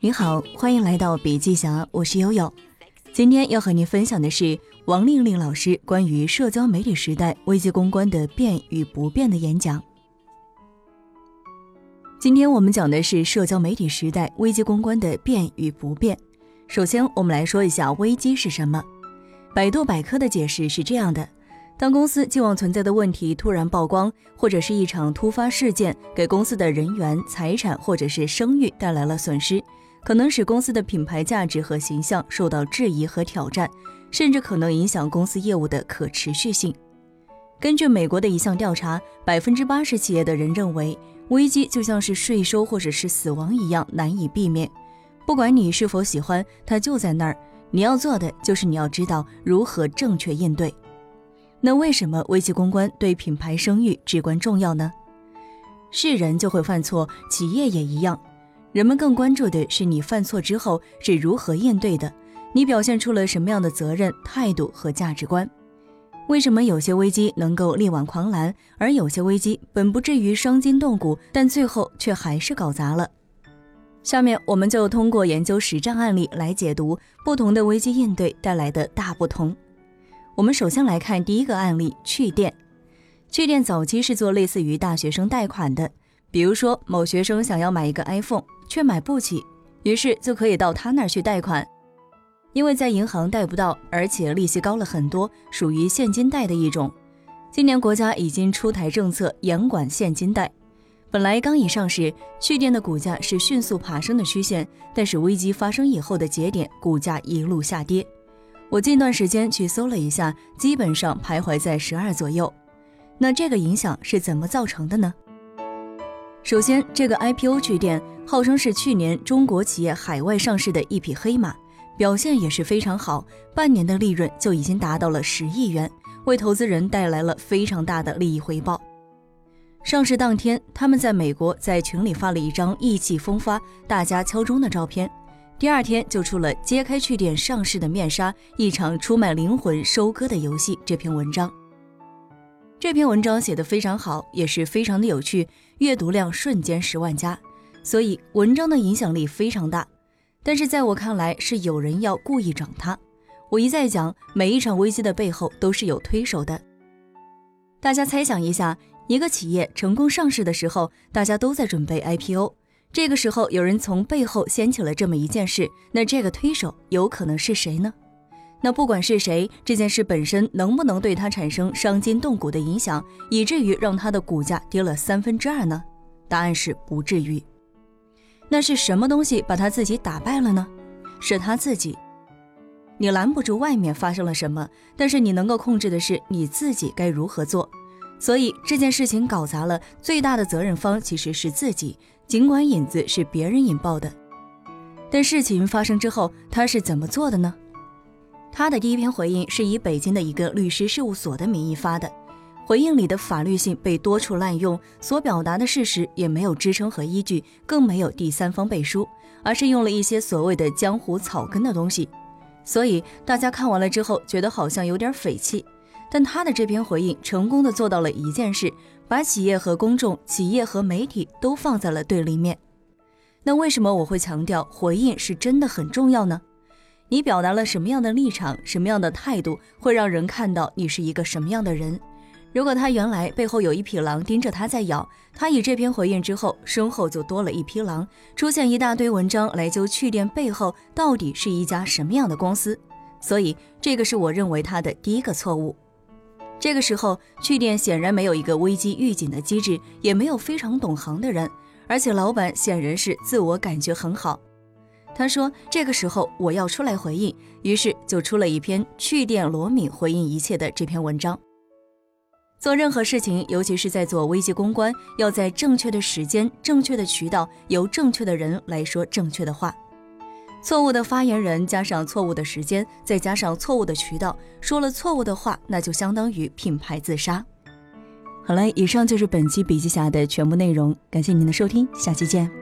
你好，欢迎来到笔记侠，我是悠悠。今天要和你分享的是王令令老师关于社交媒体时代危机公关的变与不变的演讲。今天我们讲的是社交媒体时代危机公关的变与不变。首先，我们来说一下危机是什么。百度百科的解释是这样的：当公司既往存在的问题突然曝光，或者是一场突发事件给公司的人员、财产或者是声誉带来了损失。可能使公司的品牌价值和形象受到质疑和挑战，甚至可能影响公司业务的可持续性。根据美国的一项调查，百分之八十企业的人认为，危机就像是税收或者是死亡一样难以避免。不管你是否喜欢，它就在那儿。你要做的就是你要知道如何正确应对。那为什么危机公关对品牌声誉至关重要呢？是人就会犯错，企业也一样。人们更关注的是你犯错之后是如何应对的，你表现出了什么样的责任态度和价值观？为什么有些危机能够力挽狂澜，而有些危机本不至于伤筋动骨，但最后却还是搞砸了？下面我们就通过研究实战案例来解读不同的危机应对带来的大不同。我们首先来看第一个案例：趣店。趣店早期是做类似于大学生贷款的，比如说某学生想要买一个 iPhone。却买不起，于是就可以到他那儿去贷款，因为在银行贷不到，而且利息高了很多，属于现金贷的一种。今年国家已经出台政策，严管现金贷。本来刚一上市，趣店的股价是迅速爬升的曲线，但是危机发生以后的节点，股价一路下跌。我近段时间去搜了一下，基本上徘徊在十二左右。那这个影响是怎么造成的呢？首先，这个 IPO 趣店号称是去年中国企业海外上市的一匹黑马，表现也是非常好，半年的利润就已经达到了十亿元，为投资人带来了非常大的利益回报。上市当天，他们在美国在群里发了一张意气风发、大家敲钟的照片，第二天就出了揭开趣店上市的面纱，一场出卖灵魂收割的游戏这篇文章。这篇文章写得非常好，也是非常的有趣，阅读量瞬间十万加，所以文章的影响力非常大。但是在我看来，是有人要故意整它。我一再讲，每一场危机的背后都是有推手的。大家猜想一下，一个企业成功上市的时候，大家都在准备 IPO，这个时候有人从背后掀起了这么一件事，那这个推手有可能是谁呢？那不管是谁，这件事本身能不能对他产生伤筋动骨的影响，以至于让他的股价跌了三分之二呢？答案是不至于。那是什么东西把他自己打败了呢？是他自己。你拦不住外面发生了什么，但是你能够控制的是你自己该如何做。所以这件事情搞砸了，最大的责任方其实是自己，尽管引子是别人引爆的。但事情发生之后，他是怎么做的呢？他的第一篇回应是以北京的一个律师事务所的名义发的，回应里的法律性被多处滥用，所表达的事实也没有支撑和依据，更没有第三方背书，而是用了一些所谓的江湖草根的东西，所以大家看完了之后觉得好像有点匪气。但他的这篇回应成功的做到了一件事，把企业和公众、企业和媒体都放在了对立面。那为什么我会强调回应是真的很重要呢？你表达了什么样的立场，什么样的态度，会让人看到你是一个什么样的人。如果他原来背后有一匹狼盯着他在咬，他以这篇回应之后，身后就多了一匹狼，出现一大堆文章来就趣店背后到底是一家什么样的公司。所以这个是我认为他的第一个错误。这个时候，趣店显然没有一个危机预警的机制，也没有非常懂行的人，而且老板显然是自我感觉很好。他说：“这个时候我要出来回应，于是就出了一篇去店罗敏回应一切的这篇文章。做任何事情，尤其是在做危机公关，要在正确的时间、正确的渠道，由正确的人来说正确的话。错误的发言人加上错误的时间，再加上错误的渠道，说了错误的话，那就相当于品牌自杀。”好了，以上就是本期笔记侠的全部内容，感谢您的收听，下期见。